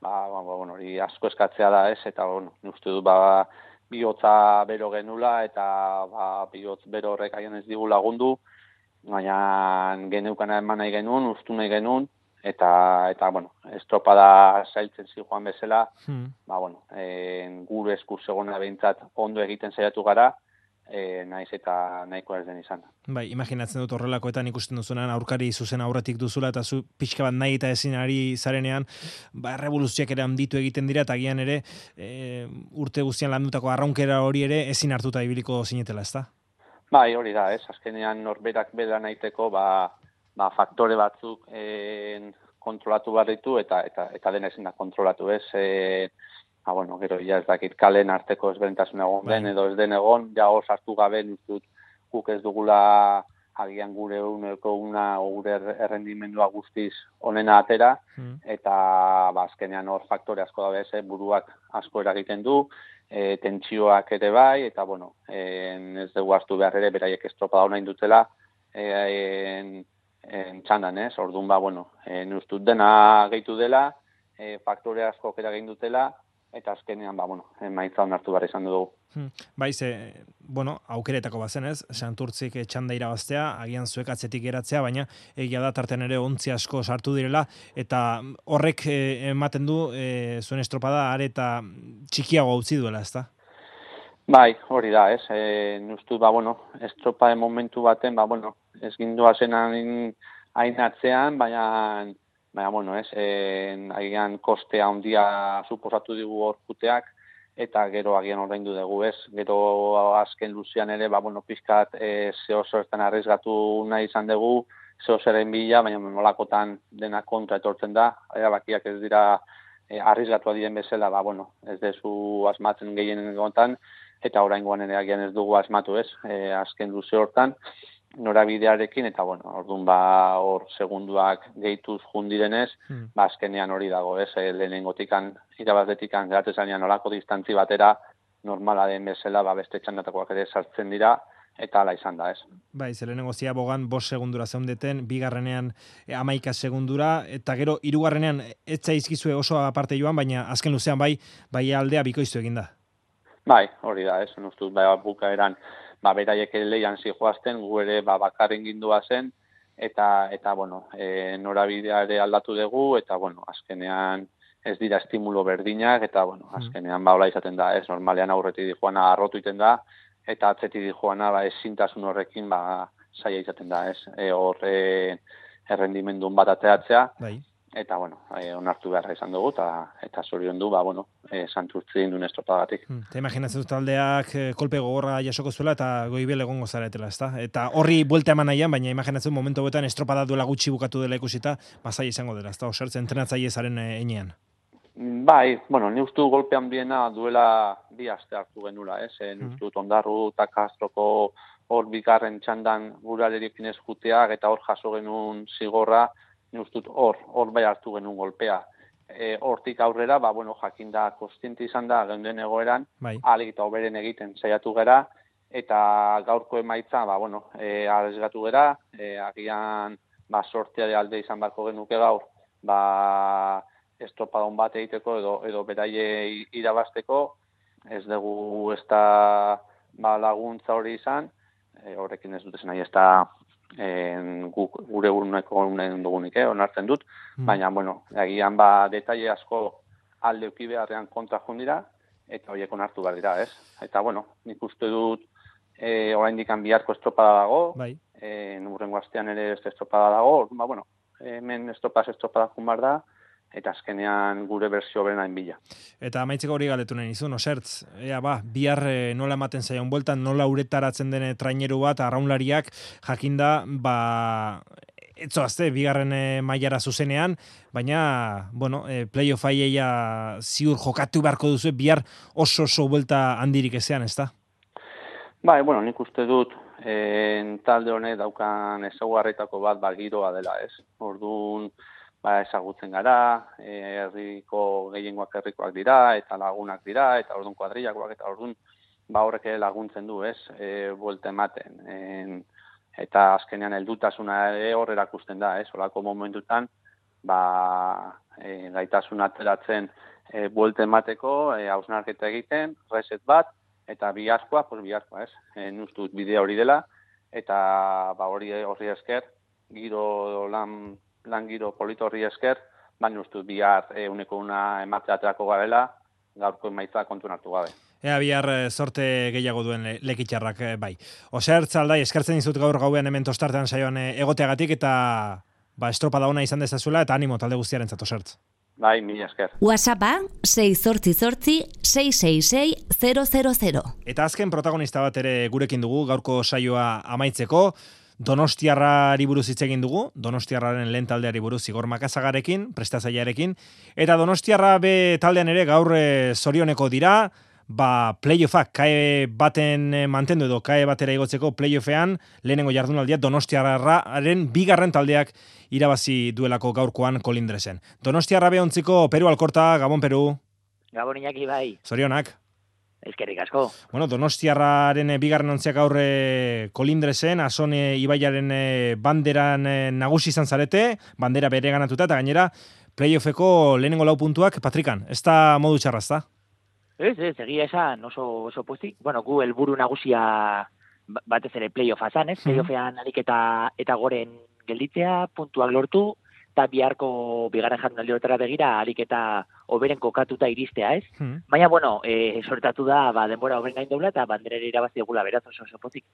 ba, ba, ba, bueno, hori asko eskatzea da ez, eta bueno, uste du, ba, bihotza bero genula eta ba, bihotz bero horrek aion ez digu lagundu, baina geneukana eman nahi genuen, ustu nahi genuen, eta, eta bueno, estropada zailtzen zi joan bezala, hmm. ba, bueno, en, gure eskur segona behintzat ondo egiten zaiatu gara, e, naiz eta nahiko ez den izan. Bai, imaginatzen dut horrelakoetan ikusten duzunan aurkari zuzen aurretik duzula eta zu pixka bat nahi eta ezin ari zarenean, ba, revoluzioak ere handitu egiten dira eta gian ere e, urte guztian landutako arraunkera hori ere ezin hartuta ibiliko zinetela, ezta? Bai, hori da, ez, azkenean norberak beda nahiteko, ba, ba, faktore batzuk e, kontrolatu barritu eta eta eta dena ezin da kontrolatu, ez? E, ah, bueno, gero, ja ez dakit kalen arteko ezberdintasun egon den, bai. edo ez den egon, ja hor sartu gabe nizut, guk ez dugula agian gure uneko una gure errendimendua guztiz onena atera, hmm. eta ba, hor faktore asko da bez, buruak asko eragiten du, e, tentsioak ere bai, eta bueno, en, ez dugu hartu behar ere, beraiek estropa dauna indutela, e, en, en txandan, ez? Orduan ba, bueno, en, ustut dena gehitu dela, e, faktore asko eragin dutela, eta azkenean, ba, bueno, emaitza onartu behar izan dugu. Hmm. Bai, ze, bueno, aukeretako bazen ez, santurtzik txanda irabaztea, agian zuek atzetik geratzea, baina egia da tarten ere ontzi asko sartu direla, eta horrek eh, ematen du e, zuen estropada are eta txikiago utzi duela, ez da? Bai, hori da, ez, e, nustu, ba, bueno, estropa de momentu baten, ba, bueno, ez gindua zen hain atzean, baina baina, bueno, ez, en, agian kostea handia suposatu digu orkuteak, eta gero agian ordaindu dugu, ez, gero azken luzian ere, ba, bueno, pizkat e, zeo zertan arrizgatu nahi izan dugu, zeo zeren bila, baina nolakotan dena kontra etortzen da, erabakiak ez dira e, arrizgatu adien bezala, ba, bueno, ez dezu asmatzen gehien egotan, eta orain ere agian ez dugu asmatu, ez, e, azken luze hortan, norabidearekin eta bueno, ordun ba hor segunduak gehituz jundirenez, hmm. ba azkenean hori dago, ez? Eh, lehenengotikan irabazletikan geratzen olako distantzi batera normala den bezala ba beste txandatakoak ere sartzen dira eta ala izan da, ez? Bai, zelenengo zia bogan bos segundura zeundeten, bigarrenean e, amaika segundura, eta gero hirugarrenean etza izkizue oso aparte joan, baina azken luzean bai, bai aldea bikoiztu eginda. Bai, hori da, ez, nustuz, bai, bukaeran, ba, beraiek leian zijoazten, gu ere ba, bakarren gindua zen, eta, eta bueno, e, norabidea ere aldatu dugu, eta, bueno, azkenean ez dira estimulo berdinak, eta, bueno, mm. azkenean ba, izaten da, ez, normalean aurreti di joana arrotu iten da, eta atzeti di joana, ba, ez zintasun horrekin, ba, saia izaten da, ez, e, horre errendimendun bat ateatzea, bai eta bueno, eh, onartu beharra izan dugu eta eta sorion du ba bueno, eh santurtzi indun estropagatik. Hmm, te imaginatzen dut taldeak eh, kolpe gogorra jasoko zuela eta goibel egongo zaretela, ezta? Eta horri buelta eman nahian, baina imaginatzen momentu honetan estropada duela gutxi bukatu dela ikusita, basai izango dela, ezta? Osertzen entrenatzaile zaren eh, einean. Bai, bueno, ni uste dut golpe handiena duela bi aste hartu genula, ez? Eh, ni uste dut ondarru eta kastroko hor bigarren txandan guralerekin eskuteak eta hor jaso genuen zigorra, ni uste dut hor, hor bai hartu genuen golpea. E, hortik aurrera, ba, bueno, jakinda kostienti izan da, geunden egoeran, Bai. alik eta oberen egiten saiatu gera, eta gaurko emaitza, ba, bueno, e, arrezgatu gera, e, agian, ba, sortea alde izan barko genuke gaur, ba, estropadon bat egiteko edo, edo beraie irabasteko, ez dugu ez da ba, laguntza hori izan, e, horrekin ez dut esan nahi ez da en, guk, gure uruneko unen dugunik, eh, onartzen dut, Mm. baina, bueno, agian ba, detaile asko alde uki beharrean kontra joan dira, eta horiek onartu behar dira, ez? Eta, bueno, nik uste dut e, oraindik biharko estropada dago, Bai. e, nurrengo astean ere ez estropada dago, ba, bueno, hemen estropaz estropada jun behar da, eta azkenean gure berzio berenain bila. Eta amaitzeko hori galdetu nahi nizun, osertz, ea ba, bihar eh, nola ematen zaion bueltan, nola uretaratzen den traineru bat, arraunlariak, jakinda, ba, etzoazte, bigarren eh, mailara zuzenean, baina, bueno, eh, playoff aieia ziur jokatu beharko duzu, bihar oso oso buelta handirik ezean, ez da? Bai, bueno, nik uste dut en, talde honek daukan ezaugarritako bat ba, giroa dela, ez? Orduan, ba, ezagutzen gara, eh, herriko gehiengoak herrikoak dira, eta lagunak dira, eta orduan kuadrillakoak, eta orduan, ba, horrek laguntzen du, ez? E, buelte ematen. En, eta azkenean heldutasuna ere hor erakusten da, ez? Olako momentutan, ba, e, gaitasun ateratzen e, buelte emateko, e, hausnarketa egiten, reset bat, eta biharkoa, pues biharkoa, ez? E, nustut bidea hori dela, eta ba hori horri esker, giro lan, lan giro polito horri esker, baina ustut bihar e, uneko una ematea aterako gabela, gaurko emaitza kontu hartu gabe. Ea bihar eh, sorte gehiago duen le- lekitxarrak eh, bai. Osertz aldai, eskertzen dizut gaur gauean hemen tostartean saioan eh, egoteagatik eta ba, estropada ona izan dezazuela eta animo talde guztiaren osertz. Bai, mila esker. WhatsAppa 688 666 000. Eta azken protagonista bat ere gurekin dugu, gaurko saioa amaitzeko, Donostiarrari buruz hitz egin dugu, Donostiarraren lehen taldeari buruz Igor Makazagarekin, prestazaiarekin, eta Donostiarra be taldean ere gaur eh, zorioneko dira, ba playoffak kae baten eh, mantendu edo kae batera igotzeko playoffean lehenengo jardunaldia Donostiarraren bigarren taldeak irabazi duelako gaurkoan kolindresen. Donostiarra be ontziko Peru Alkorta, Gabon Peru, Gabon Iñaki bai, zorionak. Eskerrik asko. Bueno, Donostiarraren eh, bigarren ontziak aurre kolindresen, azone Ibaiaren eh, banderan eh, nagusi izan zarete, bandera bere ganatuta, eta gainera, playoffeko lehenengo lau puntuak, Patrikan, ez da modu txarra, ez da? Ez, ez, egia esan oso, oso pozik. Bueno, gu helburu nagusia ba- batez ere playoffa zan, ez? Playoffean alik eta, eta goren gelditzea, puntuak lortu, eta biharko bigarren jardunaldi horretara begira alik eta oberen kokatuta iristea, ez? Hmm. Baina, bueno, e, sortatu da, ba, denbora oberen gain daula, eta banderera irabazi dugula beraz oso oso pozik.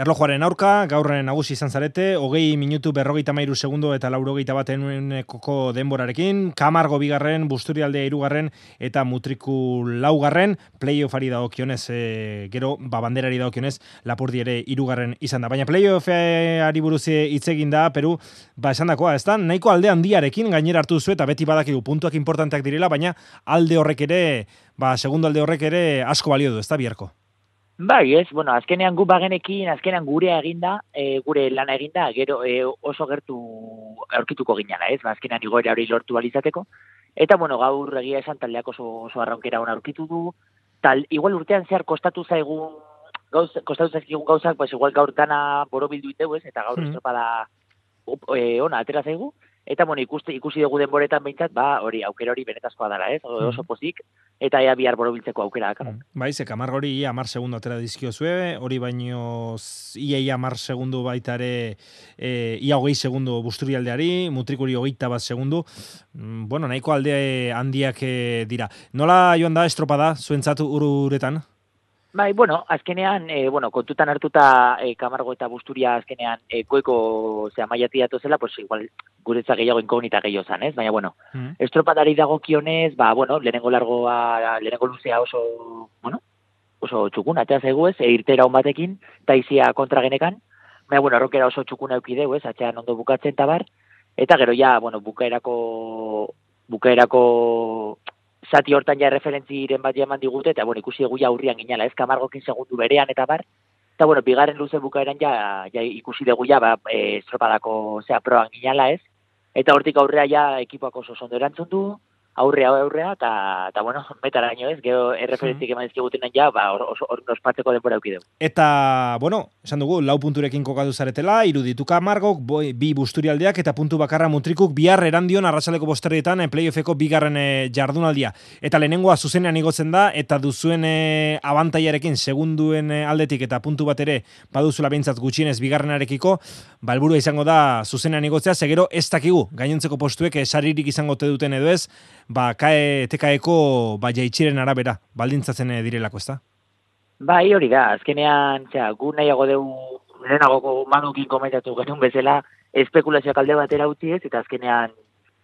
Erlojuaren aurka, gaur nagusi izan zarete, hogei minutu berrogeita mairu segundo eta laurogeita baten koko denborarekin, kamargo bigarren, busturialdea irugarren eta mutriku laugarren, playoffari dagokionez, e, gero, ba, banderari dagokionez, lapurdi ere irugarren izan da. Baina playoffari buruz hitz egin da, Peru, ba, esan dakoa, ez da, nahiko alde handiarekin gainera hartu zu eta beti badakigu puntuak importanteak direla, baina alde horrek ere, ba, segundo alde horrek ere asko balio du, ez da, biharko. Bai, ez, bueno, azkenean gu bagenekin, azkenean gurea eginda, e, gure lana eginda, gero e, oso gertu aurkituko ginala, ez, ba, azkenean igoera hori lortu alizateko. Eta, bueno, gaur egia esan taldeak oso, oso arraunkera hona aurkitu du, tal, igual urtean zehar kostatu zaigun, gauz, kostatu zaizkigun gauzak, pues igual gaur dana borobildu iteu, ez, eta gaur Mhm. estropada up, e, ona atera zaigu, eta, bueno, ikusti, ikusi dugu denboretan behintzat, ba, hori, aukera hori benetazkoa dela, ez, oso pozik, eta ea bihar borobiltzeko aukera dakar. Bai, ze kamargo hori ia amar segundo atera dizkiozue, hori baino ia ia amar segundo baita ere, e, ia hogei segundo busturialdeari, mutrikuri hogeita bat segundo, Mm, bueno, nahiko alde handiak eh, dira. Nola joan da estropada, zuentzat ururetan? Bai, bueno, azkenean, e, bueno, kontutan hartuta e, Kamargo eta Busturia azkenean e, goeko zea maiati zela, pues igual guretza gehiago inkognita gehiago zan, ez? Baina, bueno, Mm. estropadari dagokionez, ba, bueno, lehenengo largoa, lehenengo luzea oso, bueno, oso txukun, atea zaigu ez, e, irtera hon batekin, taizia kontra genekan, baina, bueno, errokera oso txukuna eukideu, ez, atxean ondo bukatzen tabar, eta gero ja, bueno, bukaerako, bukaerako zati hortan ja referentziren bat jaman digute, eta bueno, ikusi dugu ja aurrian ginala, ez kamargokin segundu berean eta bar, eta bueno, bigarren luze bukaeran ja, ja ikusi dugu ja, ba, e, estropadako zea proan ginala, ez? Eta hortik aurrea ja ekipoak oso zondo erantzun du, aurrea aurrea eta eta bueno, metaraino ez, gero erreferentzik eman dizkigutenen ja, ba hor ospatzeko denbora eduki dugu. Eta, bueno, esan dugu, lau punturekin kokatu zaretela, irudituka margok, boi, bi busturialdeak eta puntu bakarra mutrikuk bihar erandion arrasaleko bosterrietan e, playoffeko bigarren e, jardunaldia. Eta lehenengoa zuzenean igotzen da, eta duzuen e, abantaiarekin segunduen e, aldetik eta puntu bat ere baduzula behintzat gutxienez bigarrenarekiko, balburua izango da zuzenean igotzea, segero ez dakigu, gainontzeko postuek esaririk izango te duten edo ez, ba, kae, tekaeko ba, jaitxiren arabera, baldintzatzen eh, direlako, ezta? Bai, hori da, azkenean, txea, gu nahiago dugu, lehenagoko manukin komentatu genuen bezala, espekulazioak alde batera utzi ez, eta azkenean,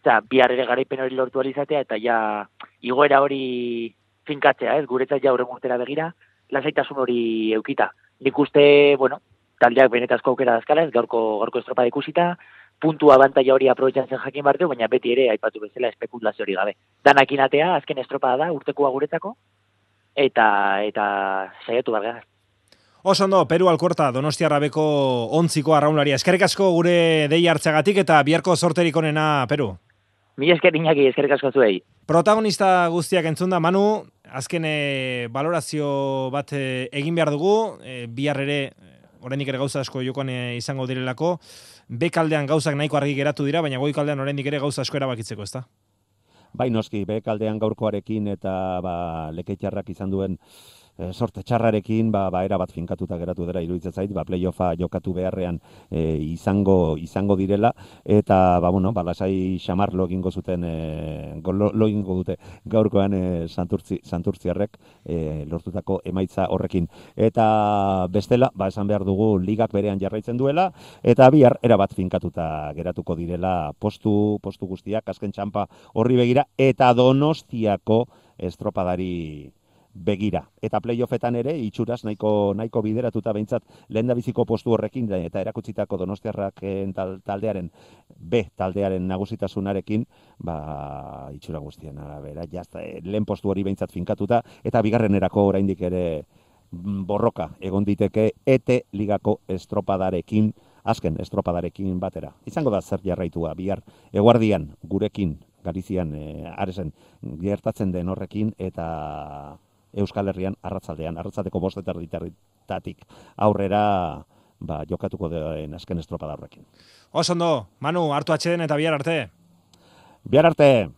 txea, bihar ere garaipen hori lortu alizatea, eta ja, igoera hori finkatzea, ez, guretzat ja horren urtera begira, lasaitasun hori eukita. Nik uste, bueno, taldeak benetazko aukera dazkala, ez, gaurko, gaurko estropa ikusita, puntu abantaia hori aprobetxatzen jakin bartu, baina beti ere aipatu bezala espekulazio hori gabe. Danakin atea, azken estropada da, urtekoa guretzako, eta eta saiatu bargara. Oso ondo, Peru Alkorta, Donostia Rabeko ontziko arraunlaria. Eskerrik asko gure dei hartzagatik eta biharko sorterik onena, Peru. Mi esker inaki, eskerrik asko zuei. Protagonista guztiak entzun da, Manu, azken e, valorazio bat e, egin behar dugu, e, bihar ere, oraindik ere gauza asko jokoan izango direlako, bekaldean gauzak nahiko argi geratu dira, baina goi kaldean oraindik ere gauza asko erabakitzeko, ezta? Bai, noski, bekaldean gaurkoarekin eta ba, leketxarrak izan duen e, sorte txarrarekin ba ba bat finkatuta geratu dela iruditzen zait ba playoffa jokatu beharrean e, izango izango direla eta ba bueno ba lasai xamarlo egingo zuten e, lo, egingo dute gaurkoan e, santurtzi santurtziarrek e, lortutako emaitza horrekin. Eta bestela ba esan behar dugu ligak berean jarraitzen duela eta bihar era bat finkatuta geratuko direla postu postu guztiak azken txanpa horri begira eta Donostiako estropadari begira. Eta playoffetan ere, itxuraz nahiko, nahiko bideratuta behintzat lehen biziko postu horrekin eta erakutsitako donostiarrak taldearen, B taldearen nagusitasunarekin, ba, itxura guztien arabera, jazta, eh, lehen postu hori behintzat finkatuta, eta bigarren erako oraindik ere mm, borroka egon diteke ete ligako estropadarekin, azken estropadarekin batera. Izango da zer jarraitua, bihar eguardian gurekin, Galizian, e, aresen, gertatzen den horrekin, eta Euskal Herrian arratzaldean, arratzaldeko bostetar ditarritatik aurrera ba, jokatuko den azken estropa horrekin. Osondo, Manu, hartu atxeden eta bihar arte. Bihar arte.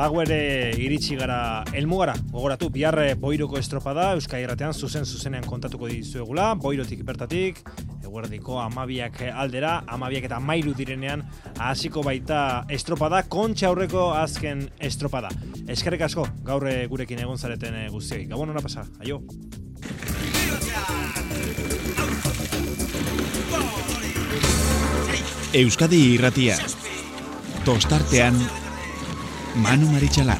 Bago ere iritsi gara elmugara, gogoratu, biharre boiroko estropada, Euskal Herratean zuzen zuzenean kontatuko dizuegula, boirotik bertatik, eguerdiko amabiak aldera, amabiak eta mairu direnean, hasiko baita estropada, kontxa aurreko azken estropada. Eskerrik asko, gaur gurekin egon zareten guztioi. Gabon hona pasa, aio. Euskadi irratia. Tostartean Manu Marichalar.